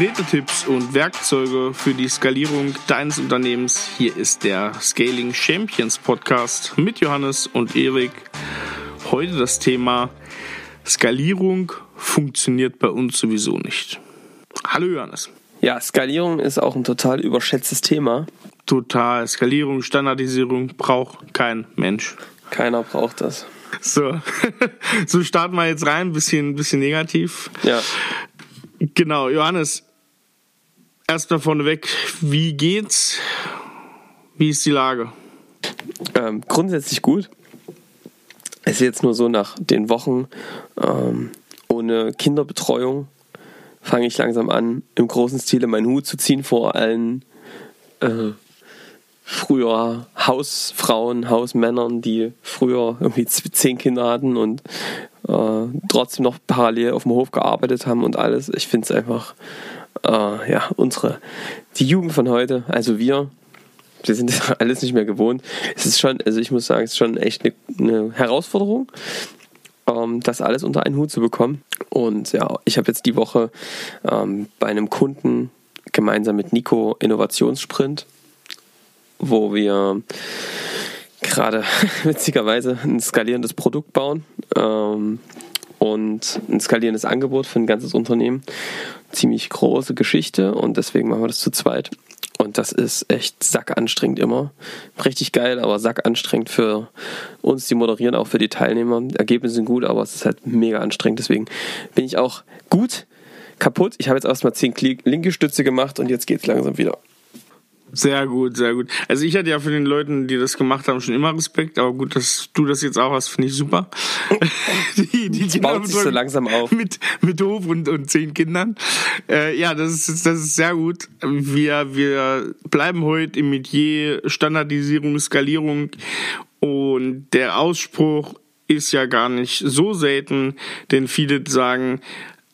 konkrete Tipps und Werkzeuge für die Skalierung deines Unternehmens. Hier ist der Scaling Champions Podcast mit Johannes und Erik. Heute das Thema Skalierung funktioniert bei uns sowieso nicht. Hallo Johannes. Ja, Skalierung ist auch ein total überschätztes Thema. Total. Skalierung, Standardisierung braucht kein Mensch. Keiner braucht das. So, so starten wir jetzt rein, bisschen, bisschen negativ. Ja. Genau, Johannes, erstmal vorneweg, wie geht's? Wie ist die Lage? Ähm, grundsätzlich gut. Es ist jetzt nur so, nach den Wochen ähm, ohne Kinderbetreuung fange ich langsam an, im großen Stile meinen Hut zu ziehen vor allen äh, früher Hausfrauen, Hausmännern, die früher irgendwie zehn Kinder hatten und äh, trotzdem noch parallel auf dem Hof gearbeitet haben und alles. Ich finde es einfach, äh, ja, unsere, die Jugend von heute, also wir, wir sind das alles nicht mehr gewohnt. Es ist schon, also ich muss sagen, es ist schon echt eine, eine Herausforderung, ähm, das alles unter einen Hut zu bekommen. Und ja, ich habe jetzt die Woche ähm, bei einem Kunden gemeinsam mit Nico Innovationssprint, wo wir gerade witzigerweise ein skalierendes Produkt bauen ähm, und ein skalierendes Angebot für ein ganzes Unternehmen. Ziemlich große Geschichte und deswegen machen wir das zu zweit. Und das ist echt sackanstrengend immer. Richtig geil, aber sackanstrengend für uns, die moderieren, auch für die Teilnehmer. Ergebnisse sind gut, aber es ist halt mega anstrengend. Deswegen bin ich auch gut kaputt. Ich habe jetzt erstmal 10 linke Stütze gemacht und jetzt geht es langsam wieder. Sehr gut, sehr gut. Also ich hatte ja für den Leuten, die das gemacht haben, schon immer Respekt, aber gut, dass du das jetzt auch hast, finde ich super. die, die das baut sich so langsam auf. Mit, mit Hof und, und zehn Kindern. Äh, ja, das ist, das ist sehr gut. Wir, wir bleiben heute im Metier Standardisierung, Skalierung und der Ausspruch ist ja gar nicht so selten, denn viele sagen,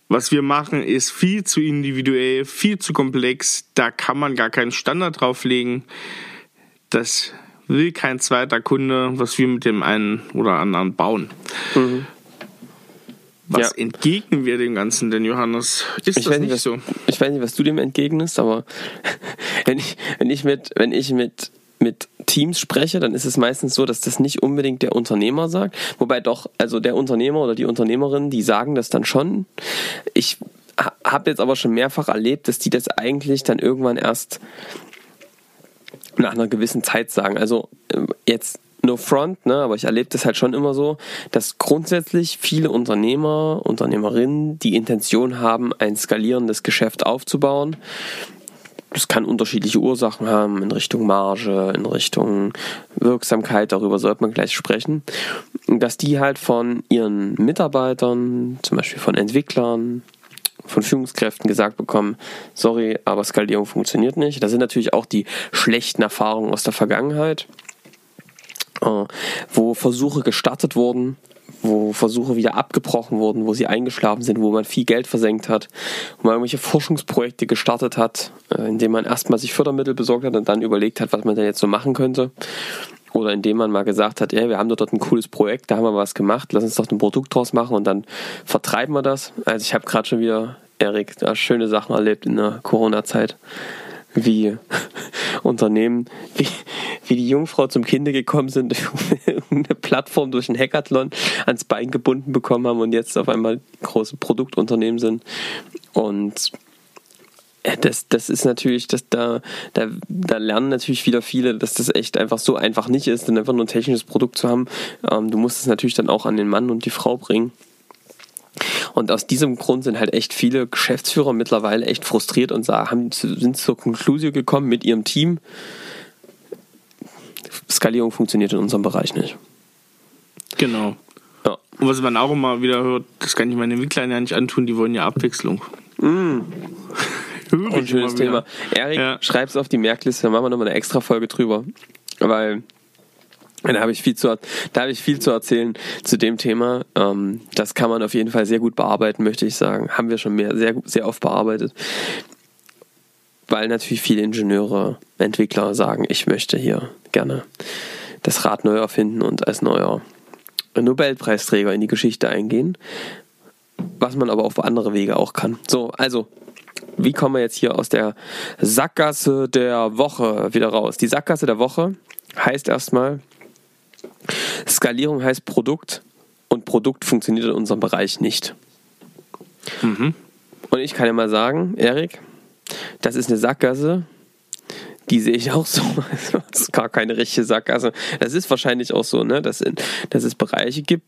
was wir machen, ist viel zu individuell, viel zu komplex. Da kann man gar keinen Standard drauflegen. Das will kein zweiter Kunde, was wir mit dem einen oder anderen bauen. Mhm. Was ja. entgegnen wir dem Ganzen denn, Johannes? Ist ich das nicht, was, so? Ich weiß nicht, was du dem entgegnest, aber wenn ich, wenn ich mit, wenn ich mit mit Teams spreche, dann ist es meistens so, dass das nicht unbedingt der Unternehmer sagt. Wobei doch, also der Unternehmer oder die Unternehmerin, die sagen das dann schon. Ich habe jetzt aber schon mehrfach erlebt, dass die das eigentlich dann irgendwann erst nach einer gewissen Zeit sagen. Also äh, jetzt no front, ne, aber ich erlebe das halt schon immer so, dass grundsätzlich viele Unternehmer, Unternehmerinnen die Intention haben, ein skalierendes Geschäft aufzubauen das kann unterschiedliche Ursachen haben in Richtung Marge, in Richtung Wirksamkeit, darüber sollte man gleich sprechen. Dass die halt von ihren Mitarbeitern, zum Beispiel von Entwicklern, von Führungskräften gesagt bekommen, sorry, aber Skalierung funktioniert nicht. Das sind natürlich auch die schlechten Erfahrungen aus der Vergangenheit, äh, wo Versuche gestartet wurden, wo Versuche wieder abgebrochen wurden, wo sie eingeschlafen sind, wo man viel Geld versenkt hat, wo man irgendwelche Forschungsprojekte gestartet hat, äh, indem man erstmal sich Fördermittel besorgt hat und dann überlegt hat, was man denn jetzt so machen könnte. Oder indem man mal gesagt hat, ja, wir haben dort ein cooles Projekt, da haben wir was gemacht, lass uns doch ein Produkt draus machen und dann vertreiben wir das. Also ich habe gerade schon wieder, Erik, schöne Sachen erlebt in der Corona-Zeit wie Unternehmen, wie, wie die Jungfrau zum Kinde gekommen sind, eine Plattform durch einen Hackathon ans Bein gebunden bekommen haben und jetzt auf einmal große Produktunternehmen sind. Und das, das ist natürlich, das, da, da, da lernen natürlich wieder viele, dass das echt einfach so einfach nicht ist, denn einfach nur ein technisches Produkt zu haben. Ähm, du musst es natürlich dann auch an den Mann und die Frau bringen. Und aus diesem Grund sind halt echt viele Geschäftsführer mittlerweile echt frustriert und haben, sind zur Konklusion gekommen mit ihrem Team, Skalierung funktioniert in unserem Bereich nicht. Genau. Ja. Und was man auch immer wieder hört, das kann ich meinen Entwicklern ja nicht antun, die wollen ja Abwechslung. Mm. Ein schönes Thema. Erik, ja. schreib's auf die Merkliste, dann machen wir nochmal eine extra Folge drüber. Weil da habe ich viel zu, da habe ich viel zu erzählen zu dem Thema. Ähm, das kann man auf jeden Fall sehr gut bearbeiten, möchte ich sagen. Haben wir schon mehr, sehr, sehr oft bearbeitet. Weil natürlich viele Ingenieure, Entwickler sagen, ich möchte hier gerne das Rad neu erfinden und als neuer Nobelpreisträger in die Geschichte eingehen. Was man aber auf andere Wege auch kann. So, also wie kommen wir jetzt hier aus der Sackgasse der Woche wieder raus? Die Sackgasse der Woche heißt erstmal, Skalierung heißt Produkt und Produkt funktioniert in unserem Bereich nicht. Mhm. Und ich kann ja mal sagen, Erik, das ist eine Sackgasse, die sehe ich auch so. Das ist gar keine richtige Sackgasse. Das ist wahrscheinlich auch so, ne? dass, dass es Bereiche gibt,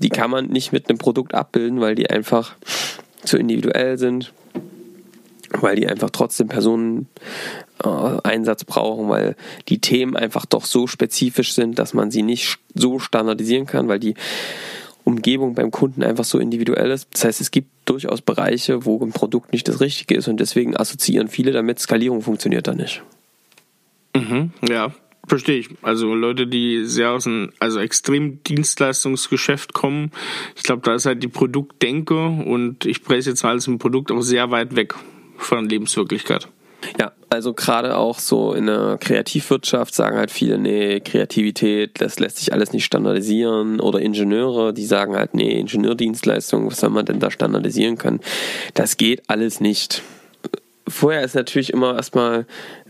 die kann man nicht mit einem Produkt abbilden, weil die einfach zu individuell sind, weil die einfach trotzdem Personen äh, Einsatz brauchen, weil die Themen einfach doch so spezifisch sind, dass man sie nicht so standardisieren kann, weil die Umgebung beim Kunden einfach so individuell ist. Das heißt, es gibt durchaus Bereiche, wo ein Produkt nicht das Richtige ist und deswegen assoziieren viele damit, Skalierung funktioniert da nicht. Mhm, ja, verstehe ich. Also Leute, die sehr aus einem also extrem Dienstleistungsgeschäft kommen, ich glaube, da ist halt die Produktdenke und ich preise jetzt mal als ein Produkt auch sehr weit weg von Lebenswirklichkeit. Ja, also gerade auch so in der Kreativwirtschaft sagen halt viele, nee, Kreativität, das lässt sich alles nicht standardisieren. Oder Ingenieure, die sagen halt, nee, Ingenieurdienstleistungen, was soll man denn da standardisieren können? Das geht alles nicht. Vorher ist natürlich immer erstmal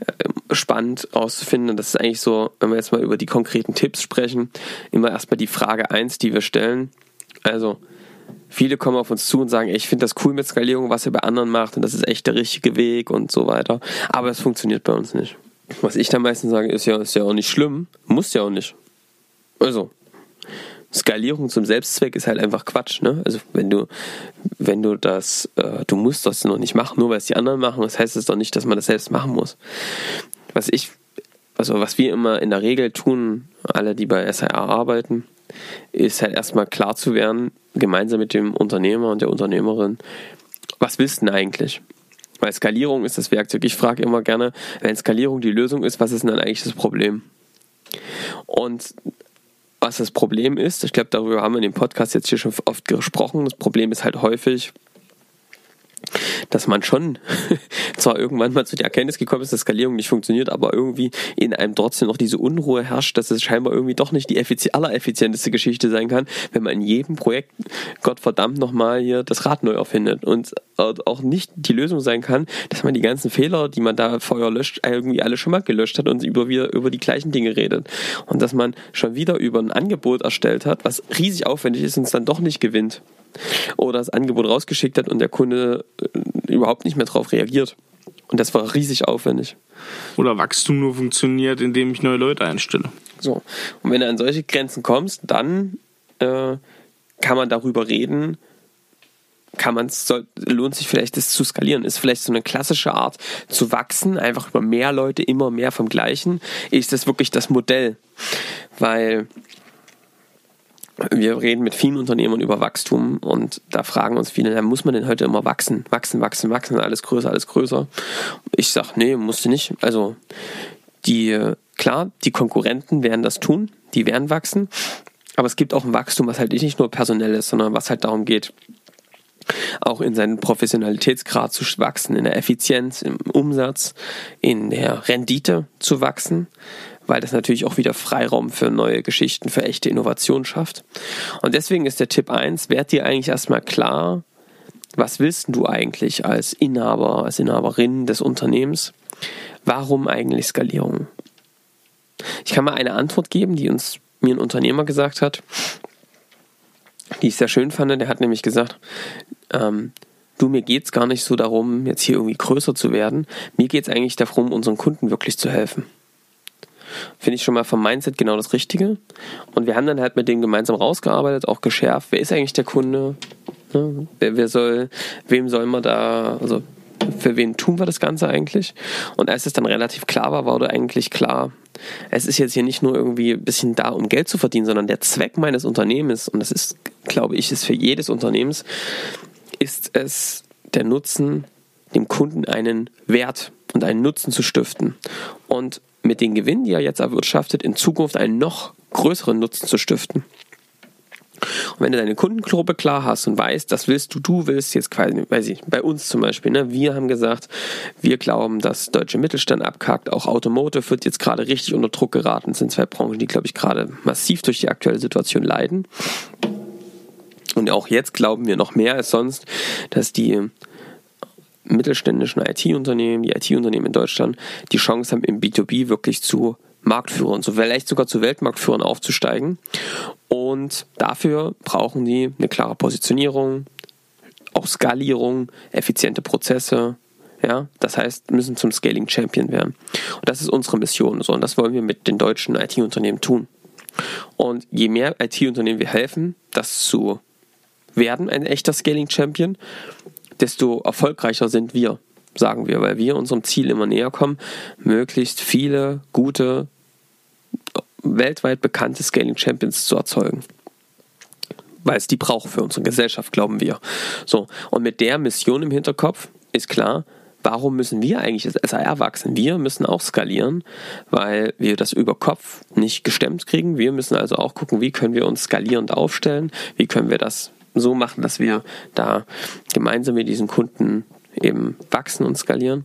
äh, spannend auszufinden, das ist eigentlich so, wenn wir jetzt mal über die konkreten Tipps sprechen, immer erstmal die Frage eins, die wir stellen. Also, viele kommen auf uns zu und sagen, ich finde das cool mit Skalierung, was ihr bei anderen macht und das ist echt der richtige Weg und so weiter. Aber es funktioniert bei uns nicht. Was ich da meistens sage, ist ja, ist ja auch nicht schlimm, muss ja auch nicht. Also, Skalierung zum Selbstzweck ist halt einfach Quatsch, ne? Also wenn du, wenn du das, äh, du musst das noch nicht machen, nur weil es die anderen machen, das heißt es doch nicht, dass man das selbst machen muss. Was ich, also was wir immer in der Regel tun, alle, die bei SIA arbeiten, ist halt erstmal klar zu werden, gemeinsam mit dem Unternehmer und der Unternehmerin, was willst du denn eigentlich? Weil Skalierung ist das Werkzeug. Ich frage immer gerne, wenn Skalierung die Lösung ist, was ist denn dann eigentlich das Problem? Und was das Problem ist, ich glaube, darüber haben wir in dem Podcast jetzt hier schon oft gesprochen. Das Problem ist halt häufig, dass man schon zwar irgendwann mal zu der Erkenntnis gekommen ist, dass Skalierung nicht funktioniert, aber irgendwie in einem trotzdem noch diese Unruhe herrscht, dass es scheinbar irgendwie doch nicht die allereffizienteste Geschichte sein kann, wenn man in jedem Projekt Gottverdammt nochmal hier das Rad neu erfindet und auch nicht die Lösung sein kann, dass man die ganzen Fehler, die man da vorher löscht, irgendwie alle schon mal gelöscht hat und über, wieder über die gleichen Dinge redet. Und dass man schon wieder über ein Angebot erstellt hat, was riesig aufwendig ist und es dann doch nicht gewinnt oder das Angebot rausgeschickt hat und der Kunde äh, überhaupt nicht mehr darauf reagiert. Und das war riesig aufwendig. Oder Wachstum nur funktioniert, indem ich neue Leute einstelle. So. Und wenn du an solche Grenzen kommst, dann äh, kann man darüber reden, kann man lohnt sich vielleicht das zu skalieren. Ist vielleicht so eine klassische Art zu wachsen, einfach über mehr Leute, immer mehr vom Gleichen. Ist das wirklich das Modell? Weil wir reden mit vielen Unternehmern über Wachstum und da fragen uns viele, ja, muss man denn heute immer wachsen? Wachsen, wachsen, wachsen, alles größer, alles größer. Ich sag, nee, musste nicht. Also die, klar, die Konkurrenten werden das tun, die werden wachsen, aber es gibt auch ein Wachstum, was halt nicht nur personell ist, sondern was halt darum geht, auch in seinen Professionalitätsgrad zu wachsen, in der Effizienz, im Umsatz, in der Rendite zu wachsen, weil das natürlich auch wieder Freiraum für neue Geschichten, für echte Innovation schafft. Und deswegen ist der Tipp 1, werd dir eigentlich erstmal klar, was willst du eigentlich als Inhaber, als Inhaberin des Unternehmens? Warum eigentlich Skalierung? Ich kann mal eine Antwort geben, die uns mir ein Unternehmer gesagt hat, die ich sehr schön fand. Der hat nämlich gesagt, ähm, du, mir geht es gar nicht so darum, jetzt hier irgendwie größer zu werden. Mir geht es eigentlich darum, unseren Kunden wirklich zu helfen. Finde ich schon mal vom Mindset genau das Richtige. Und wir haben dann halt mit dem gemeinsam rausgearbeitet, auch geschärft, wer ist eigentlich der Kunde? Ne? Wer, wer soll, wem soll man da, also für wen tun wir das Ganze eigentlich? Und als es dann relativ klar war, wurde eigentlich klar, es ist jetzt hier nicht nur irgendwie ein bisschen da, um Geld zu verdienen, sondern der Zweck meines Unternehmens, und das ist, glaube ich, ist für jedes Unternehmens, ist es der Nutzen, dem Kunden einen Wert und einen Nutzen zu stiften. Und mit den Gewinnen, die er jetzt erwirtschaftet, in Zukunft einen noch größeren Nutzen zu stiften. Und wenn du deine Kundengruppe klar hast und weißt, das willst du, du willst jetzt quasi, weiß ich, bei uns zum Beispiel, ne, wir haben gesagt, wir glauben, dass deutsche Mittelstand abkackt, auch Automotive wird jetzt gerade richtig unter Druck geraten, das sind zwei Branchen, die, glaube ich, gerade massiv durch die aktuelle Situation leiden. Und auch jetzt glauben wir noch mehr als sonst, dass die mittelständischen IT-Unternehmen, die IT-Unternehmen in Deutschland, die Chance haben, im B2B wirklich zu Marktführern, so vielleicht sogar zu Weltmarktführern aufzusteigen. Und dafür brauchen die eine klare Positionierung, auch Skalierung, effiziente Prozesse. Ja, das heißt, müssen zum Scaling Champion werden. Und das ist unsere Mission. So, und das wollen wir mit den deutschen IT-Unternehmen tun. Und je mehr IT-Unternehmen wir helfen, das zu werden, ein echter Scaling Champion, desto erfolgreicher sind wir, sagen wir, weil wir unserem Ziel immer näher kommen, möglichst viele gute, weltweit bekannte Scaling Champions zu erzeugen weil es die braucht für unsere Gesellschaft, glauben wir. So, und mit der Mission im Hinterkopf ist klar, warum müssen wir eigentlich als HR wachsen? Wir müssen auch skalieren, weil wir das über Kopf nicht gestemmt kriegen. Wir müssen also auch gucken, wie können wir uns skalierend aufstellen, wie können wir das so machen, dass wir da gemeinsam mit diesen Kunden eben wachsen und skalieren.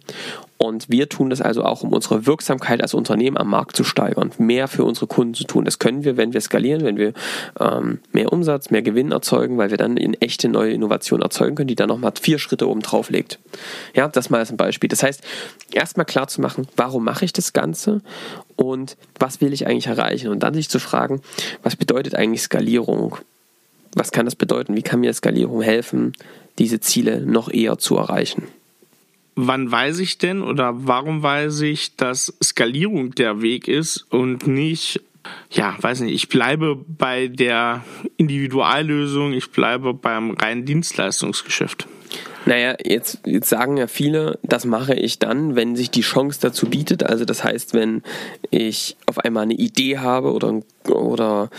Und wir tun das also auch, um unsere Wirksamkeit als Unternehmen am Markt zu steigern, mehr für unsere Kunden zu tun. Das können wir, wenn wir skalieren, wenn wir ähm, mehr Umsatz, mehr Gewinn erzeugen, weil wir dann in echte neue Innovationen erzeugen können, die dann nochmal vier Schritte oben drauf legt. Ja, das mal als ein Beispiel. Das heißt, erstmal klar zu machen, warum mache ich das Ganze und was will ich eigentlich erreichen? Und dann sich zu fragen, was bedeutet eigentlich Skalierung? Was kann das bedeuten? Wie kann mir Skalierung helfen, diese Ziele noch eher zu erreichen? Wann weiß ich denn oder warum weiß ich, dass Skalierung der Weg ist und nicht, ja, weiß nicht, ich bleibe bei der Individuallösung, ich bleibe beim reinen Dienstleistungsgeschäft? Naja, jetzt, jetzt sagen ja viele, das mache ich dann, wenn sich die Chance dazu bietet. Also das heißt, wenn ich auf einmal eine Idee habe oder, oder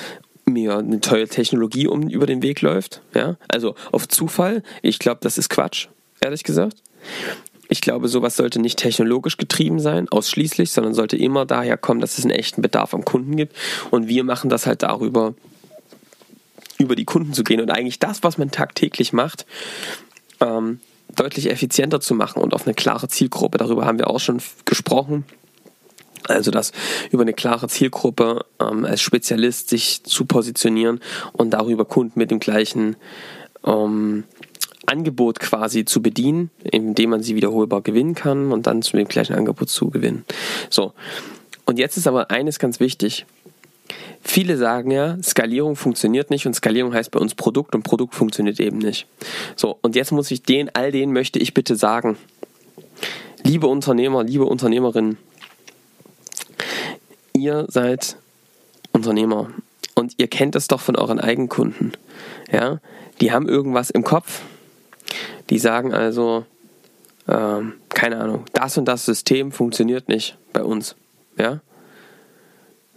mir eine tolle Technologie um über den Weg läuft. Ja? Also auf Zufall. Ich glaube, das ist Quatsch, ehrlich gesagt. Ich glaube, sowas sollte nicht technologisch getrieben sein, ausschließlich, sondern sollte immer daher kommen, dass es einen echten Bedarf am Kunden gibt. Und wir machen das halt darüber, über die Kunden zu gehen und eigentlich das, was man tagtäglich macht, ähm, deutlich effizienter zu machen und auf eine klare Zielgruppe. Darüber haben wir auch schon gesprochen. Also das über eine klare Zielgruppe ähm, als Spezialist sich zu positionieren und darüber Kunden mit dem gleichen ähm, Angebot quasi zu bedienen, indem man sie wiederholbar gewinnen kann und dann zu dem gleichen Angebot zu gewinnen. So. Und jetzt ist aber eines ganz wichtig. Viele sagen ja, Skalierung funktioniert nicht und Skalierung heißt bei uns Produkt und Produkt funktioniert eben nicht. So, und jetzt muss ich den, all denen möchte ich bitte sagen, liebe Unternehmer, liebe Unternehmerinnen, ihr seid Unternehmer und ihr kennt das doch von euren Eigenkunden. Ja, die haben irgendwas im Kopf. Die sagen also, ähm, keine Ahnung, das und das System funktioniert nicht bei uns. Ja,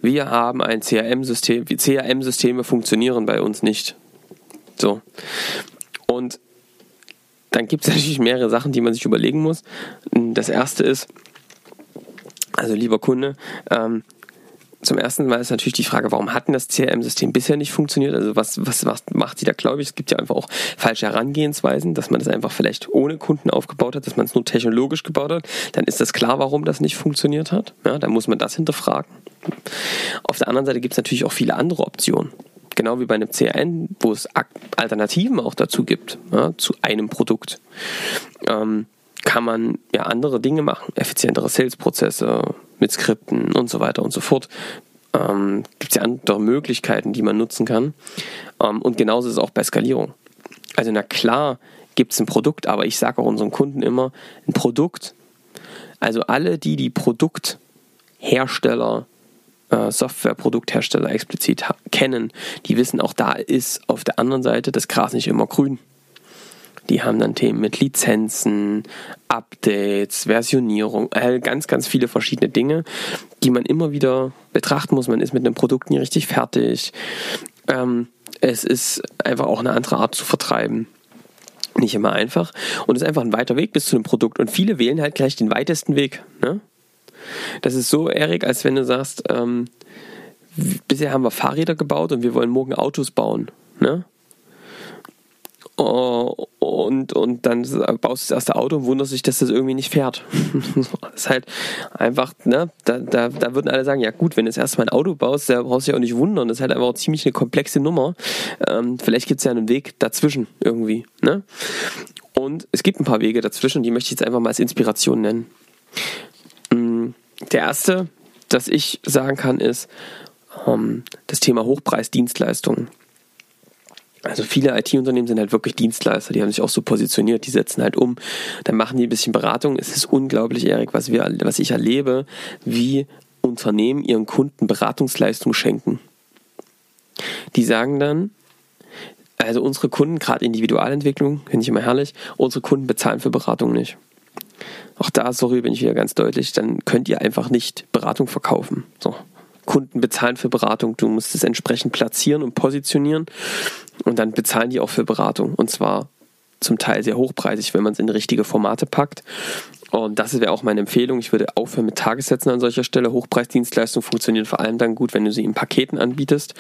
wir haben ein CRM-System. CRM-Systeme funktionieren bei uns nicht. So. Und dann gibt es natürlich mehrere Sachen, die man sich überlegen muss. Das erste ist, also lieber Kunde, ähm, zum ersten Mal ist natürlich die Frage, warum hat denn das CRM-System bisher nicht funktioniert? Also was, was, was macht sie da, glaube ich? Es gibt ja einfach auch falsche Herangehensweisen, dass man das einfach vielleicht ohne Kunden aufgebaut hat, dass man es nur technologisch gebaut hat. Dann ist das klar, warum das nicht funktioniert hat. Ja, dann muss man das hinterfragen. Auf der anderen Seite gibt es natürlich auch viele andere Optionen. Genau wie bei einem CRM, wo es Alternativen auch dazu gibt, ja, zu einem Produkt. Ähm, kann man ja andere Dinge machen, effizientere Sales-Prozesse mit Skripten und so weiter und so fort. Ähm, Gibt es ja andere Möglichkeiten, die man nutzen kann. Ähm, und genauso ist es auch bei Skalierung. Also na klar gibt es ein Produkt, aber ich sage auch unseren Kunden immer, ein Produkt, also alle, die die Produkthersteller, äh, Software-Produkthersteller explizit kennen, die wissen auch, da ist auf der anderen Seite das Gras nicht immer grün. Die haben dann Themen mit Lizenzen, Updates, Versionierung, äh, ganz, ganz viele verschiedene Dinge, die man immer wieder betrachten muss. Man ist mit einem Produkt nie richtig fertig. Ähm, es ist einfach auch eine andere Art zu vertreiben. Nicht immer einfach. Und es ist einfach ein weiter Weg bis zu einem Produkt. Und viele wählen halt gleich den weitesten Weg. Ne? Das ist so, Erik, als wenn du sagst, ähm, bisher haben wir Fahrräder gebaut und wir wollen morgen Autos bauen. Ne? Oh, und, und dann baust du das erste Auto und wunderst dich, dass das irgendwie nicht fährt. das ist halt einfach, ne, da, da, da würden alle sagen, ja gut, wenn du jetzt erstmal ein Auto baust, da brauchst du ja auch nicht wundern. Das ist halt einfach auch ziemlich eine komplexe Nummer. Ähm, vielleicht gibt es ja einen Weg dazwischen irgendwie, ne? Und es gibt ein paar Wege dazwischen, die möchte ich jetzt einfach mal als Inspiration nennen. Mm, der erste, das ich sagen kann, ist ähm, das Thema Hochpreisdienstleistungen. Also viele IT-Unternehmen sind halt wirklich Dienstleister, die haben sich auch so positioniert, die setzen halt um, dann machen die ein bisschen Beratung. Es ist unglaublich, Erik, was, wir, was ich erlebe, wie Unternehmen ihren Kunden Beratungsleistung schenken. Die sagen dann, also unsere Kunden, gerade Individualentwicklung, finde ich immer herrlich, unsere Kunden bezahlen für Beratung nicht. Auch da, sorry, bin ich wieder ganz deutlich, dann könnt ihr einfach nicht Beratung verkaufen. So. Kunden bezahlen für Beratung, du musst es entsprechend platzieren und positionieren und dann bezahlen die auch für Beratung. Und zwar zum Teil sehr hochpreisig, wenn man es in richtige Formate packt. Und das wäre auch meine Empfehlung. Ich würde aufhören mit Tagessätzen an solcher Stelle. Hochpreisdienstleistungen funktionieren vor allem dann gut, wenn du sie in Paketen anbietest.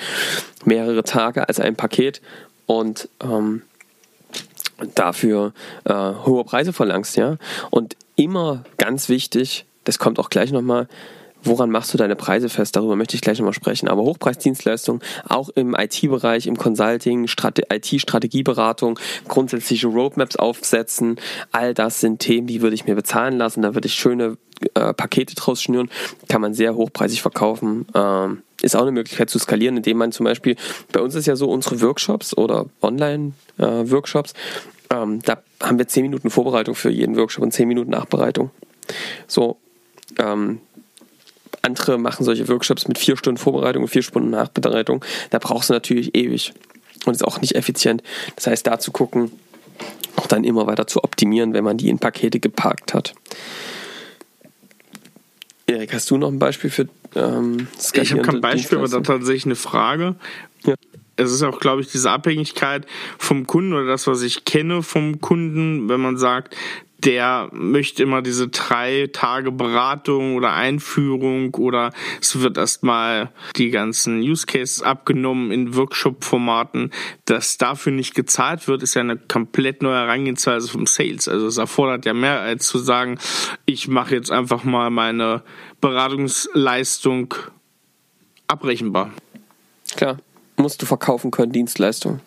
Mehrere Tage als ein Paket und ähm, dafür äh, hohe Preise verlangst, ja. Und immer ganz wichtig, das kommt auch gleich nochmal, Woran machst du deine Preise fest? Darüber möchte ich gleich nochmal sprechen. Aber Hochpreisdienstleistungen, auch im IT-Bereich, im Consulting, IT-Strategieberatung, grundsätzliche Roadmaps aufsetzen, all das sind Themen, die würde ich mir bezahlen lassen. Da würde ich schöne äh, Pakete draus schnüren, kann man sehr hochpreisig verkaufen. Ähm, ist auch eine Möglichkeit zu skalieren, indem man zum Beispiel, bei uns ist ja so unsere Workshops oder Online-Workshops, äh, ähm, da haben wir 10 Minuten Vorbereitung für jeden Workshop und 10 Minuten Nachbereitung. So, ähm, andere machen solche Workshops mit vier Stunden Vorbereitung und vier Stunden Nachbereitung. Da brauchst du natürlich ewig und ist auch nicht effizient. Das heißt, da zu gucken, auch dann immer weiter zu optimieren, wenn man die in Pakete geparkt hat. Erik, hast du noch ein Beispiel für ähm, Ich habe kein Beispiel, aber da tatsächlich eine Frage. Ja. Es ist auch, glaube ich, diese Abhängigkeit vom Kunden oder das, was ich kenne vom Kunden, wenn man sagt, der möchte immer diese drei Tage Beratung oder Einführung oder es wird erstmal die ganzen Use Cases abgenommen in Workshop-Formaten. Dass dafür nicht gezahlt wird, ist ja eine komplett neue Herangehensweise vom Sales. Also es erfordert ja mehr als zu sagen, ich mache jetzt einfach mal meine Beratungsleistung abrechenbar. Klar, musst du verkaufen können, Dienstleistung.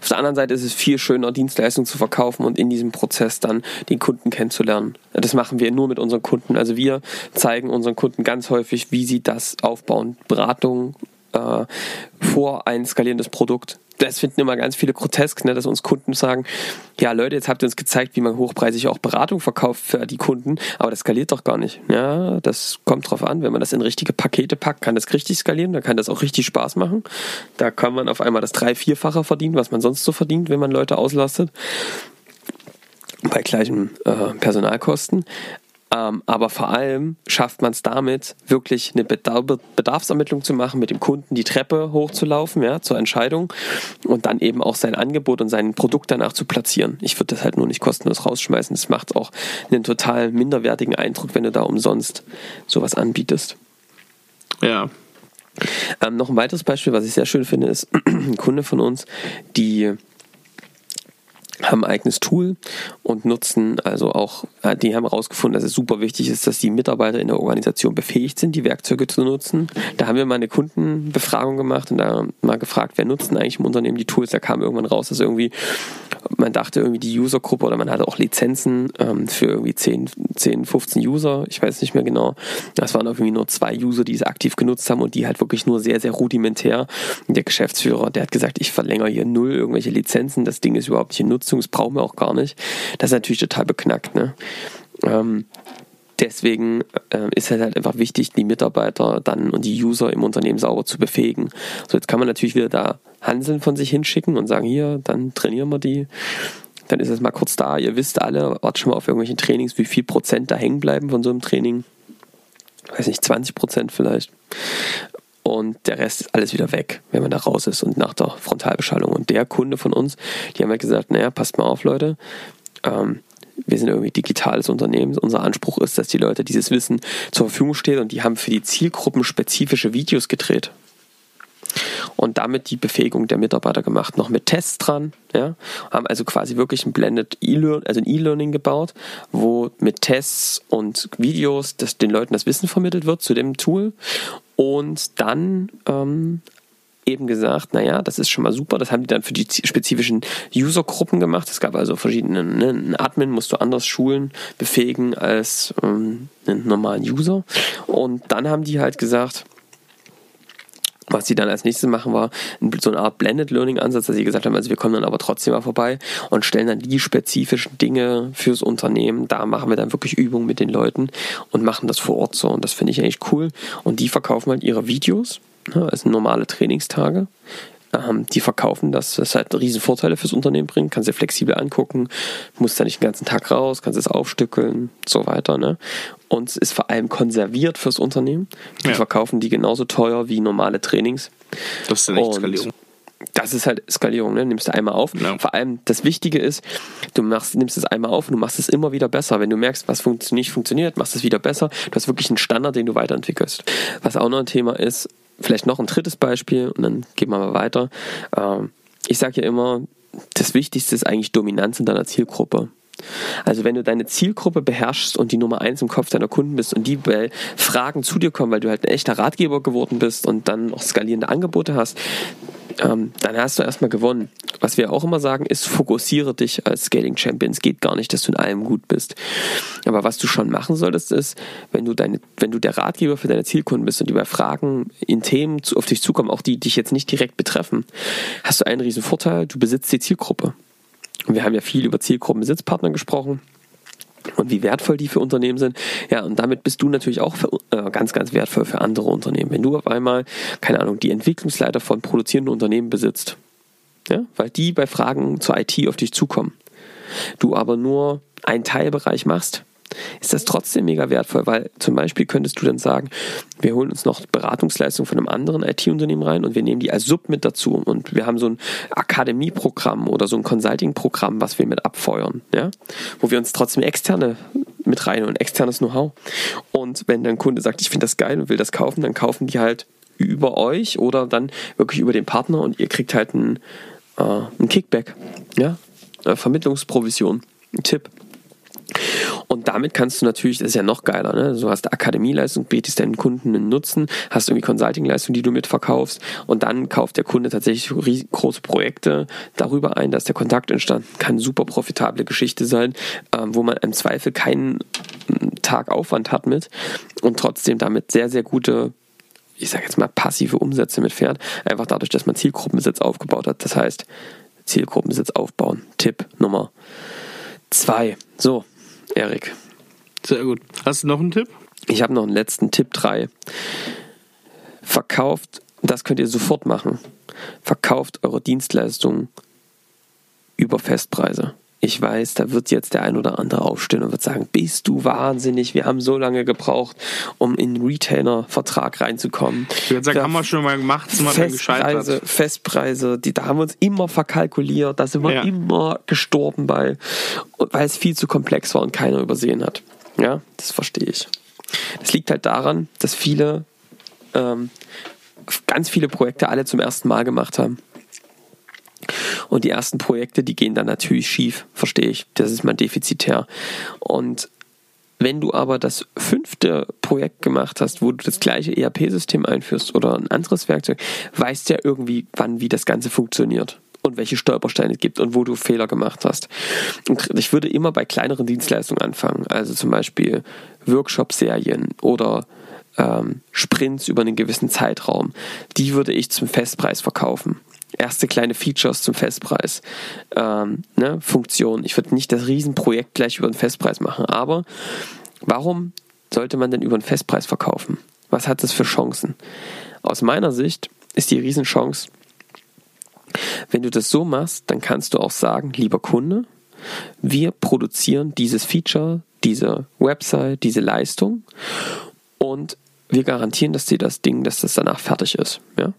Auf der anderen Seite ist es viel schöner, Dienstleistungen zu verkaufen und in diesem Prozess dann den Kunden kennenzulernen. Das machen wir nur mit unseren Kunden. Also wir zeigen unseren Kunden ganz häufig, wie sie das aufbauen. Beratung äh, vor ein skalierendes Produkt das finden immer ganz viele grotesk, ne, dass uns Kunden sagen, ja Leute, jetzt habt ihr uns gezeigt, wie man hochpreisig auch Beratung verkauft für die Kunden, aber das skaliert doch gar nicht. Ja, das kommt drauf an, wenn man das in richtige Pakete packt, kann das richtig skalieren, da kann das auch richtig Spaß machen. Da kann man auf einmal das drei-, vierfache verdienen, was man sonst so verdient, wenn man Leute auslastet bei gleichen äh, Personalkosten. Ähm, aber vor allem schafft man es damit, wirklich eine Bedarfsermittlung zu machen, mit dem Kunden die Treppe hochzulaufen, ja, zur Entscheidung und dann eben auch sein Angebot und sein Produkt danach zu platzieren. Ich würde das halt nur nicht kostenlos rausschmeißen. Das macht auch einen total minderwertigen Eindruck, wenn du da umsonst sowas anbietest. Ja. Ähm, noch ein weiteres Beispiel, was ich sehr schön finde, ist ein Kunde von uns, die haben ein eigenes Tool und nutzen also auch, äh, die haben herausgefunden, dass es super wichtig ist, dass die Mitarbeiter in der Organisation befähigt sind, die Werkzeuge zu nutzen. Da haben wir mal eine Kundenbefragung gemacht und da mal gefragt, wer nutzen eigentlich im Unternehmen die Tools. Da kam irgendwann raus, dass irgendwie, man dachte irgendwie die Usergruppe oder man hatte auch Lizenzen ähm, für irgendwie 10, 10, 15 User, ich weiß nicht mehr genau. Das waren irgendwie nur zwei User, die es aktiv genutzt haben und die halt wirklich nur sehr, sehr rudimentär. Und der Geschäftsführer, der hat gesagt, ich verlängere hier null irgendwelche Lizenzen, das Ding ist überhaupt nicht in Das brauchen wir auch gar nicht. Das ist natürlich total beknackt. Ne? Ähm, deswegen äh, ist es halt einfach wichtig, die Mitarbeiter dann und die User im Unternehmen sauber zu befähigen. So, jetzt kann man natürlich wieder da Hanseln von sich hinschicken und sagen, hier, dann trainieren wir die. Dann ist es mal kurz da. Ihr wisst alle, wart schon mal auf irgendwelchen Trainings, wie viel Prozent da hängen bleiben von so einem Training. Weiß nicht, 20 Prozent vielleicht und der Rest ist alles wieder weg, wenn man da raus ist und nach der Frontalbeschallung. Und der Kunde von uns, die haben halt gesagt, naja, passt mal auf, Leute, ähm, wir sind irgendwie digitales Unternehmen. Unser Anspruch ist, dass die Leute dieses Wissen zur Verfügung steht und die haben für die Zielgruppen spezifische Videos gedreht. Und damit die Befähigung der Mitarbeiter gemacht, noch mit Tests dran, ja, haben also quasi wirklich ein Blended E-Learning, also ein E-Learning gebaut, wo mit Tests und Videos das, den Leuten das Wissen vermittelt wird zu dem Tool und dann ähm, eben gesagt, naja, das ist schon mal super, das haben die dann für die spezifischen Usergruppen gemacht. Es gab also verschiedene, ne, einen Admin musst du anders schulen, befähigen als ähm, einen normalen User. Und dann haben die halt gesagt, was sie dann als nächstes machen, war so eine Art Blended Learning Ansatz, dass sie gesagt haben, also wir kommen dann aber trotzdem mal vorbei und stellen dann die spezifischen Dinge fürs Unternehmen. Da machen wir dann wirklich Übungen mit den Leuten und machen das vor Ort so. Und das finde ich eigentlich cool. Und die verkaufen halt ihre Videos, ne, als normale Trainingstage. Ähm, die verkaufen das, das halt riesen Vorteile fürs Unternehmen bringt, kannst dir flexibel angucken, musst da nicht den ganzen Tag raus, kannst es aufstückeln, so weiter. Ne? Und es ist vor allem konserviert fürs Unternehmen. Die ja. verkaufen die genauso teuer wie normale Trainings. Das ist eine Skalierung. Das ist halt Skalierung, ne? Nimmst du einmal auf. Ja. Vor allem das Wichtige ist, du machst, nimmst es einmal auf und du machst es immer wieder besser. Wenn du merkst, was funkt nicht funktioniert, machst es wieder besser. Du hast wirklich einen Standard, den du weiterentwickelst. Was auch noch ein Thema ist, vielleicht noch ein drittes Beispiel und dann gehen wir mal weiter. Ähm, ich sage ja immer, das Wichtigste ist eigentlich Dominanz in deiner Zielgruppe. Also wenn du deine Zielgruppe beherrschst und die Nummer eins im Kopf deiner Kunden bist und die bei Fragen zu dir kommen, weil du halt ein echter Ratgeber geworden bist und dann noch skalierende Angebote hast, ähm, dann hast du erstmal gewonnen. Was wir auch immer sagen, ist, fokussiere dich als Scaling Champion. Es geht gar nicht, dass du in allem gut bist. Aber was du schon machen solltest, ist, wenn du, deine, wenn du der Ratgeber für deine Zielkunden bist und die bei Fragen in Themen auf dich zukommen, auch die dich jetzt nicht direkt betreffen, hast du einen riesen Vorteil, du besitzt die Zielgruppe. Und wir haben ja viel über Zielgruppenbesitzpartner gesprochen und wie wertvoll die für Unternehmen sind. Ja, und damit bist du natürlich auch für, äh, ganz, ganz wertvoll für andere Unternehmen. Wenn du auf einmal, keine Ahnung, die Entwicklungsleiter von produzierenden Unternehmen besitzt, ja, weil die bei Fragen zur IT auf dich zukommen, du aber nur einen Teilbereich machst, ist das trotzdem mega wertvoll, weil zum Beispiel könntest du dann sagen, wir holen uns noch Beratungsleistung von einem anderen IT-Unternehmen rein und wir nehmen die als Sub mit dazu und wir haben so ein Akademieprogramm oder so ein Consulting-Programm, was wir mit abfeuern, ja, wo wir uns trotzdem externe mit rein und externes Know-how. Und wenn dein Kunde sagt, ich finde das geil und will das kaufen, dann kaufen die halt über euch oder dann wirklich über den Partner und ihr kriegt halt einen, äh, einen Kickback, ja, eine Vermittlungsprovision, ein Tipp. Und damit kannst du natürlich, das ist ja noch geiler, ne? Du hast Akademieleistung, bietest deinen Kunden einen Nutzen, hast irgendwie Consultingleistung, die du mitverkaufst und dann kauft der Kunde tatsächlich große Projekte darüber ein, dass der Kontakt entstanden kann, super profitable Geschichte sein, ähm, wo man im Zweifel keinen hm, Tag Aufwand hat mit und trotzdem damit sehr, sehr gute ich sage jetzt mal passive Umsätze mitfährt, einfach dadurch, dass man Zielgruppenbesitz aufgebaut hat. Das heißt, Zielgruppenbesitz aufbauen. Tipp Nummer zwei. So, Erik. Sehr gut. Hast du noch einen Tipp? Ich habe noch einen letzten Tipp 3. Verkauft, das könnt ihr sofort machen. Verkauft eure Dienstleistungen über Festpreise. Ich weiß, da wird jetzt der ein oder andere aufstehen und wird sagen, bist du wahnsinnig, wir haben so lange gebraucht, um in einen Retainer-Vertrag reinzukommen. Ich würde sagen, da haben wir schon mal gemacht, sind wir Festpreise, Festpreise, die, da haben wir uns immer verkalkuliert, da sind wir ja. immer gestorben bei, weil es viel zu komplex war und keiner übersehen hat. Ja, das verstehe ich. Das liegt halt daran, dass viele, ähm, ganz viele Projekte alle zum ersten Mal gemacht haben. Und die ersten Projekte, die gehen dann natürlich schief, verstehe ich. Das ist mal defizitär. Und wenn du aber das fünfte Projekt gemacht hast, wo du das gleiche ERP-System einführst oder ein anderes Werkzeug, weißt du ja irgendwie, wann wie das Ganze funktioniert und welche Stolpersteine es gibt und wo du Fehler gemacht hast. Und ich würde immer bei kleineren Dienstleistungen anfangen, also zum Beispiel Workshop-Serien oder ähm, Sprints über einen gewissen Zeitraum. Die würde ich zum Festpreis verkaufen erste kleine Features zum Festpreis. Ähm, ne, Funktion. Ich würde nicht das Riesenprojekt gleich über den Festpreis machen, aber warum sollte man denn über den Festpreis verkaufen? Was hat das für Chancen? Aus meiner Sicht ist die Riesenchance, wenn du das so machst, dann kannst du auch sagen, lieber Kunde, wir produzieren dieses Feature, diese Website, diese Leistung und wir garantieren, dass dir das Ding, dass das danach fertig ist. Ja?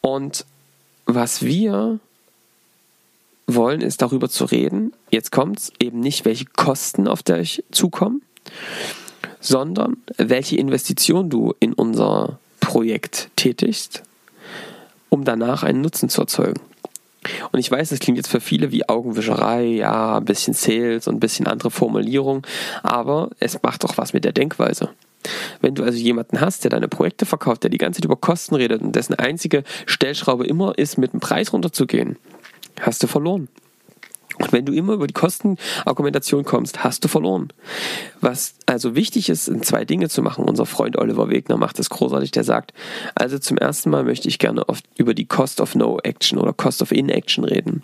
Und was wir wollen, ist darüber zu reden. Jetzt kommt es eben nicht, welche Kosten auf dich zukommen, sondern welche Investition du in unser Projekt tätigst, um danach einen Nutzen zu erzeugen. Und ich weiß, das klingt jetzt für viele wie Augenwischerei, ja, ein bisschen Sales und ein bisschen andere Formulierung, aber es macht doch was mit der Denkweise. Wenn du also jemanden hast, der deine Projekte verkauft, der die ganze Zeit über Kosten redet und dessen einzige Stellschraube immer ist, mit dem Preis runterzugehen, hast du verloren. Und wenn du immer über die Kostenargumentation kommst, hast du verloren. Was also wichtig ist, sind zwei Dinge zu machen. Unser Freund Oliver Wegner macht das großartig. Der sagt, also zum ersten Mal möchte ich gerne oft über die Cost of No Action oder Cost of Inaction reden.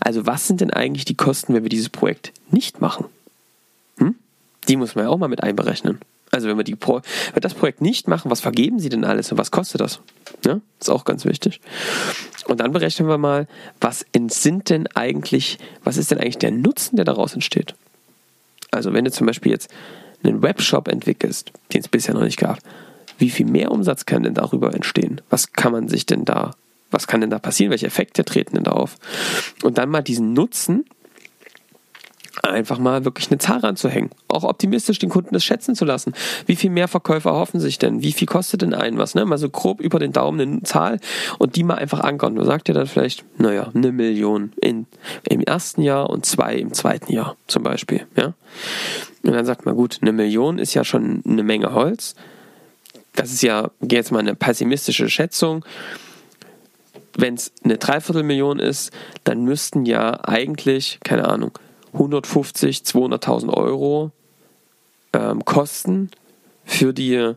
Also was sind denn eigentlich die Kosten, wenn wir dieses Projekt nicht machen? Hm? Die muss man ja auch mal mit einberechnen. Also wenn wir, die Pro wenn wir das Projekt nicht machen, was vergeben Sie denn alles und was kostet das? Ja, ist auch ganz wichtig. Und dann berechnen wir mal, was sind denn eigentlich, was ist denn eigentlich der Nutzen, der daraus entsteht? Also wenn du zum Beispiel jetzt einen Webshop entwickelst, den es bisher noch nicht gab, wie viel mehr Umsatz kann denn darüber entstehen? Was kann man sich denn da, was kann denn da passieren? Welche Effekte treten denn da auf? Und dann mal diesen Nutzen einfach mal wirklich eine Zahl ranzuhängen. Auch optimistisch den Kunden das schätzen zu lassen. Wie viel mehr Verkäufer hoffen sich denn? Wie viel kostet denn ein was? Ne? Mal so grob über den Daumen eine Zahl und die mal einfach ankern. Du sagst dir dann vielleicht, naja, eine Million in, im ersten Jahr und zwei im zweiten Jahr zum Beispiel. Ja? Und dann sagt man, gut, eine Million ist ja schon eine Menge Holz. Das ist ja jetzt mal eine pessimistische Schätzung wenn es eine Dreiviertelmillion ist, dann müssten ja eigentlich, keine Ahnung, 150, 200.000 Euro ähm, Kosten für, die,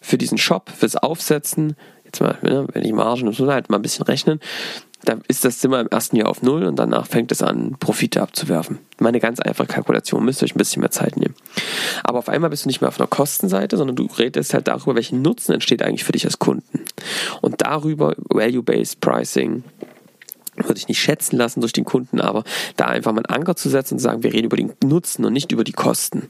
für diesen Shop, fürs Aufsetzen. Jetzt mal, ne, wenn die Margen und so halt mal ein bisschen rechnen, dann ist das Zimmer im ersten Jahr auf Null und danach fängt es an, Profite abzuwerfen. Meine ganz einfache Kalkulation, müsst ihr euch ein bisschen mehr Zeit nehmen. Aber auf einmal bist du nicht mehr auf einer Kostenseite, sondern du redest halt darüber, welchen Nutzen entsteht eigentlich für dich als Kunden. Und darüber Value-Based Pricing, würde ich nicht schätzen lassen durch den Kunden, aber da einfach mal einen Anker zu setzen und sagen, wir reden über den Nutzen und nicht über die Kosten.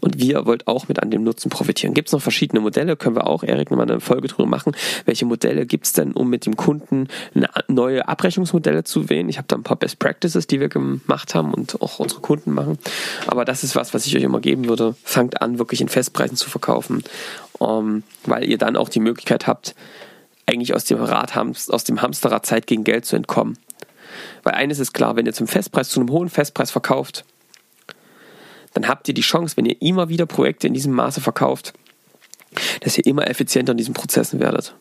Und wir wollt auch mit an dem Nutzen profitieren. Gibt es noch verschiedene Modelle? Können wir auch, Erik, nochmal eine Folge drüber machen. Welche Modelle gibt es denn, um mit dem Kunden neue Abrechnungsmodelle zu wählen? Ich habe da ein paar Best Practices, die wir gemacht haben und auch unsere Kunden machen. Aber das ist was, was ich euch immer geben würde. Fangt an, wirklich in Festpreisen zu verkaufen, ähm, weil ihr dann auch die Möglichkeit habt, eigentlich aus dem Rad, aus dem Hamsterrad Zeit gegen Geld zu entkommen. Weil eines ist klar, wenn ihr zum Festpreis, zu einem hohen Festpreis verkauft, dann habt ihr die Chance, wenn ihr immer wieder Projekte in diesem Maße verkauft, dass ihr immer effizienter in diesen Prozessen werdet.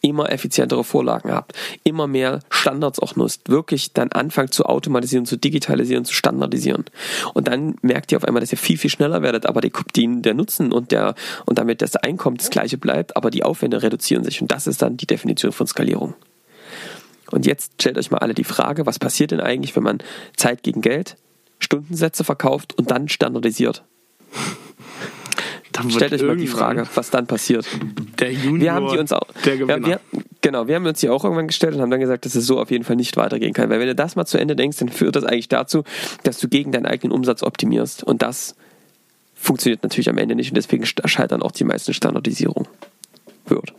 Immer effizientere Vorlagen habt, immer mehr Standards auch nutzt, wirklich dann anfangt zu automatisieren, zu digitalisieren, zu standardisieren. Und dann merkt ihr auf einmal, dass ihr viel, viel schneller werdet, aber die, die, der Nutzen und, der, und damit das Einkommen das gleiche bleibt, aber die Aufwände reduzieren sich. Und das ist dann die Definition von Skalierung. Und jetzt stellt euch mal alle die Frage, was passiert denn eigentlich, wenn man Zeit gegen Geld, Stundensätze verkauft und dann standardisiert? Dann Stellt euch mal die Frage, was dann passiert. Der Junior, wir haben die uns auch, der wir, wir, genau, wir haben uns die auch irgendwann gestellt und haben dann gesagt, dass es so auf jeden Fall nicht weitergehen kann. Weil wenn du das mal zu Ende denkst, dann führt das eigentlich dazu, dass du gegen deinen eigenen Umsatz optimierst. Und das funktioniert natürlich am Ende nicht und deswegen scheitern auch die meisten Standardisierung. Wird.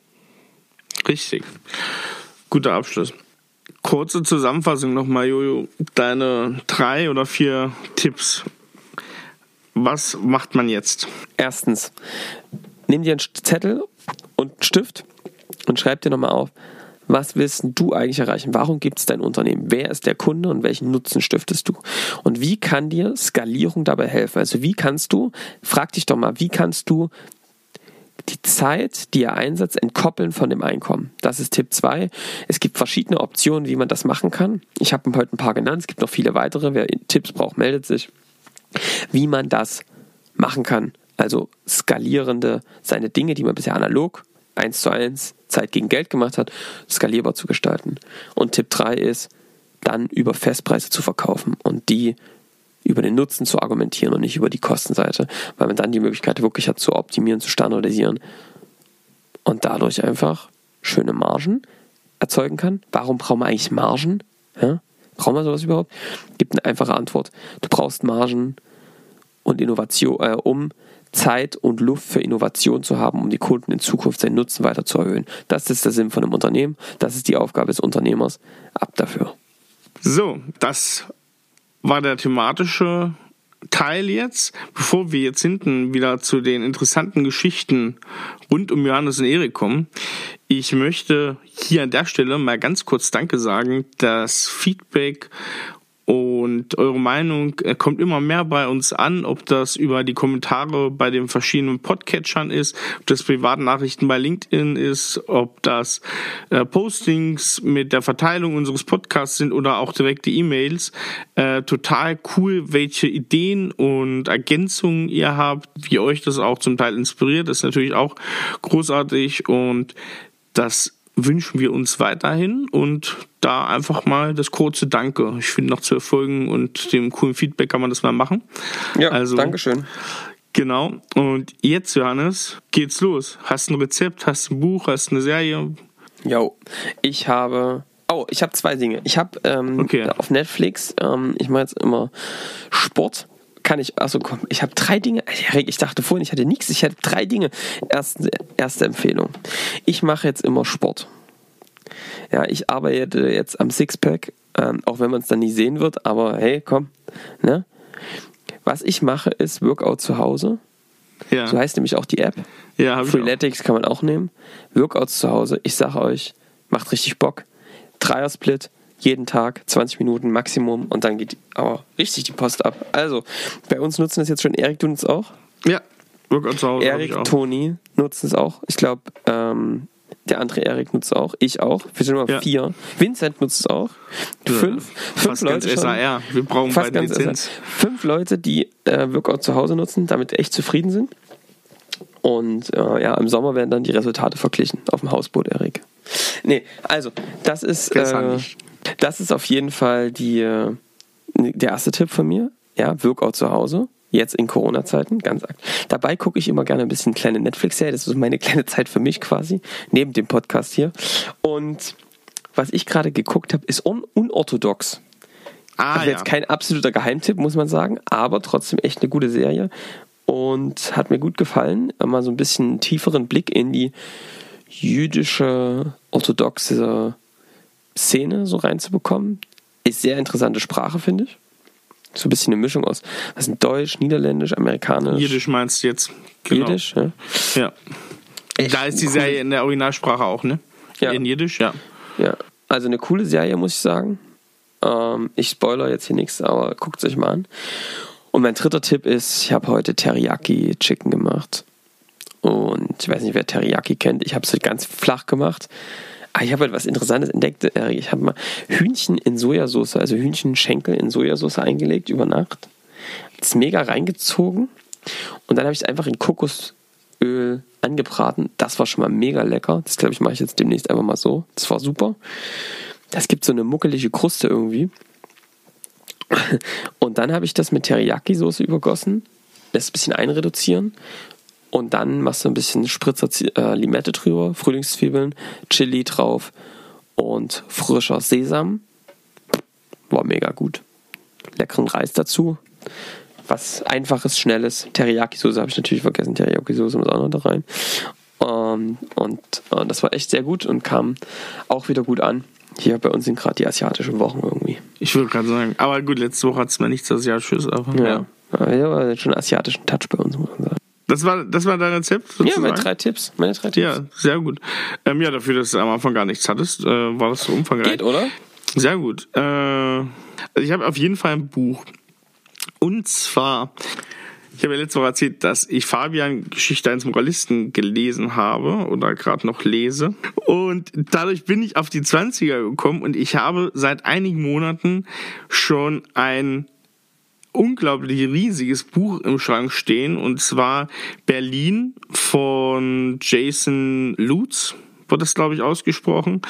Richtig. Guter Abschluss kurze Zusammenfassung nochmal, Jojo. Deine drei oder vier Tipps. Was macht man jetzt? Erstens, nimm dir einen Zettel und einen Stift und schreib dir nochmal auf, was willst du eigentlich erreichen? Warum gibt es dein Unternehmen? Wer ist der Kunde und welchen Nutzen stiftest du? Und wie kann dir Skalierung dabei helfen? Also wie kannst du, frag dich doch mal, wie kannst du die Zeit, die er einsetzt, entkoppeln von dem Einkommen. Das ist Tipp 2. Es gibt verschiedene Optionen, wie man das machen kann. Ich habe heute ein paar genannt, es gibt noch viele weitere. Wer Tipps braucht, meldet sich. Wie man das machen kann. Also skalierende, seine Dinge, die man bisher analog, eins zu eins, Zeit gegen Geld gemacht hat, skalierbar zu gestalten. Und Tipp 3 ist, dann über Festpreise zu verkaufen und die über den Nutzen zu argumentieren und nicht über die Kostenseite, weil man dann die Möglichkeit wirklich hat zu optimieren, zu standardisieren und dadurch einfach schöne Margen erzeugen kann. Warum brauchen wir eigentlich Margen? Ja? Brauchen wir sowas überhaupt? Gibt eine einfache Antwort. Du brauchst Margen und Innovation, äh, um Zeit und Luft für Innovation zu haben, um die Kunden in Zukunft seinen Nutzen weiter zu erhöhen. Das ist der Sinn von einem Unternehmen. Das ist die Aufgabe des Unternehmers. Ab dafür. So, das war der thematische Teil jetzt, bevor wir jetzt hinten wieder zu den interessanten Geschichten rund um Johannes und Erik kommen. Ich möchte hier an der Stelle mal ganz kurz Danke sagen. Das Feedback Und eure Meinung äh, kommt immer mehr bei uns an, ob das über die Kommentare bei den verschiedenen Podcatchern ist, ob das Privatnachrichten bei LinkedIn ist, ob das äh, Postings mit der Verteilung unseres Podcasts sind oder auch direkte E-Mails. Äh, total cool, welche Ideen und Ergänzungen ihr habt, wie euch das auch zum Teil inspiriert. Das ist natürlich auch großartig und das wünschen wir uns weiterhin und da einfach mal das kurze Danke. Ich finde, nach zwölf Folgen und dem coolen Feedback kann man das mal machen. Ja, also, Dankeschön. Genau. Und jetzt, Johannes, geht's los. Hast ein Rezept, hast ein Buch, hast eine Serie? Jo, ich habe. Oh, ich habe zwei Dinge. Ich habe ähm, okay. auf Netflix, ähm, ich mache jetzt immer Sport kann ich, also komm, ich habe drei Dinge. Ich dachte vorhin, ich hatte nichts. Ich hatte drei Dinge. Erste, erste Empfehlung. Ich mache jetzt immer Sport. Ja, ich arbeite jetzt am Sixpack, ähm, auch wenn man es dann nie sehen wird, aber hey, komm. Ne? Was ich mache, ist Workout zu Hause. Ja. So heißt nämlich auch die App. Ja, Freeletics kann man auch nehmen. Workouts zu Hause. Ich sage euch, macht richtig Bock. Dreier-Split, jeden Tag 20 Minuten Maximum und dann geht aber richtig die Post ab. Also, bei uns nutzen das jetzt schon Erik, du nutzt auch? Ja, Workout zu Hause. Erik, Toni nutzen es auch. Ich glaube, ähm, der andere Erik nutzt es auch. Ich auch. Wir sind immer ja. vier. Vincent nutzt es auch. Fünf, fünf Leute. Schon. SAR. Wir brauchen fast beide Lizenz. Fünf Leute, die äh, Workout zu Hause nutzen, damit echt zufrieden sind. Und äh, ja, im Sommer werden dann die Resultate verglichen auf dem Hausboot, Erik. Nee, also, das ist. Äh, das ist auf jeden Fall die, äh, der erste Tipp von mir. Ja, Workout zu Hause. Jetzt in Corona-Zeiten, ganz aktiv. Dabei gucke ich immer gerne ein bisschen kleine Netflix-Serie. Das ist meine kleine Zeit für mich quasi, neben dem Podcast hier. Und was ich gerade geguckt habe, ist un unorthodox. Ah, also ja. jetzt kein absoluter Geheimtipp, muss man sagen, aber trotzdem echt eine gute Serie und hat mir gut gefallen. Mal so ein bisschen tieferen Blick in die jüdische orthodoxe Szene so reinzubekommen. Ist sehr interessante Sprache, finde ich. So ein bisschen eine Mischung aus, was sind Deutsch, Niederländisch, Amerikanisch. Jiddisch meinst du jetzt? Genau. Jiddisch, ja. Ja. Echt da ist die Serie in der Originalsprache auch, ne? Ja. In Jiddisch, ja. Ja. Also eine coole Serie, muss ich sagen. Ähm, ich spoiler jetzt hier nichts, aber guckt es euch mal an. Und mein dritter Tipp ist, ich habe heute Teriyaki Chicken gemacht. Und ich weiß nicht, wer Teriyaki kennt. Ich habe es halt ganz flach gemacht. Ah, ich habe etwas Interessantes entdeckt. Ich habe mal Hühnchen in Sojasauce, also Hühnchenschenkel in Sojasauce eingelegt über Nacht. Das mega reingezogen. Und dann habe ich es einfach in Kokosöl angebraten. Das war schon mal mega lecker. Das glaube ich mache ich jetzt demnächst einfach mal so. Das war super. Das gibt so eine muckelige Kruste irgendwie. Und dann habe ich das mit Teriyaki-Soße übergossen. Das ein bisschen einreduzieren und dann machst du ein bisschen Spritzer äh, Limette drüber, Frühlingszwiebeln, Chili drauf und frischer Sesam. War mega gut. Leckeren Reis dazu. Was einfaches, schnelles. Teriyaki-Soße habe ich natürlich vergessen. Teriyaki-Soße muss auch noch da rein. Ähm, und äh, das war echt sehr gut und kam auch wieder gut an. Hier bei uns sind gerade die asiatischen Wochen irgendwie. Ich würde gerade sagen, aber gut, letzte Woche hat es mir nichts Asiatisches, aber ja. ja. ja schon asiatischen Touch bei uns, muss man sagen. Das war, das war dein Rezept? Sozusagen? Ja, meine drei Tipps. Meine drei Tipps. Ja, sehr gut. Ähm, ja, dafür, dass du am Anfang gar nichts hattest, äh, war das so umfangreich. Geht, oder? Sehr gut. Äh, also ich habe auf jeden Fall ein Buch. Und zwar, ich habe ja letzte Woche erzählt, dass ich Fabian Geschichte eines Moralisten gelesen habe oder gerade noch lese. Und dadurch bin ich auf die 20er gekommen und ich habe seit einigen Monaten schon ein unglaublich riesiges Buch im Schrank stehen und zwar Berlin von Jason Lutz, wird das glaube ich ausgesprochen.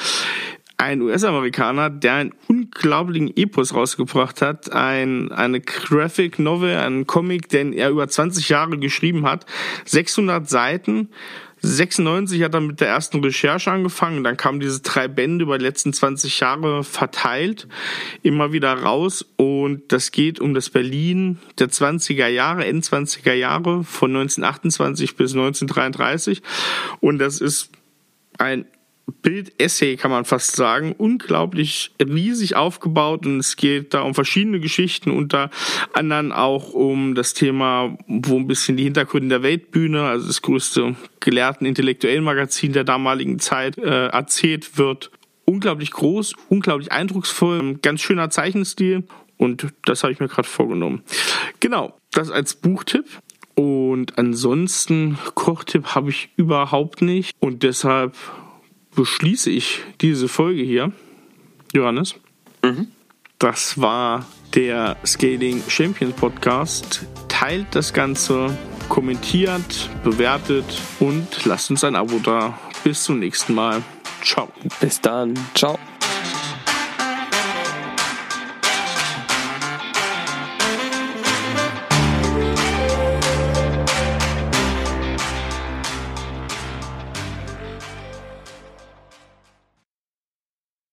Ein US-Amerikaner, der einen unglaublichen Epos rausgebracht hat, ein, eine Graphic Novel, ein Comic, den er über 20 Jahre geschrieben hat, 600 Seiten, 96 hat er mit der ersten Recherche angefangen, dann kamen diese drei Bände über die letzten 20 Jahre verteilt, immer wieder raus. Und das geht um das Berlin der 20er Jahre, End 20er Jahre von 1928 bis 1933 und das ist ein Bild-Essay, kann man fast sagen. Unglaublich riesig aufgebaut und es geht da um verschiedene Geschichten, unter anderem auch um das Thema, wo ein bisschen die Hintergründe der Weltbühne, also das größte gelehrten intellektuellen Magazin der damaligen Zeit, äh, erzählt wird. Unglaublich groß, unglaublich eindrucksvoll, ganz schöner Zeichenstil Und das habe ich mir gerade vorgenommen. Genau, das als Buchtipp. Und ansonsten Kochtipp habe ich überhaupt nicht. Und deshalb beschließe ich diese Folge hier. Johannes. Mhm. Das war der Scaling Champions Podcast. Teilt das Ganze, kommentiert, bewertet und lasst uns ein Abo da. Bis zum nächsten Mal. Ciao. Bis dann. Ciao.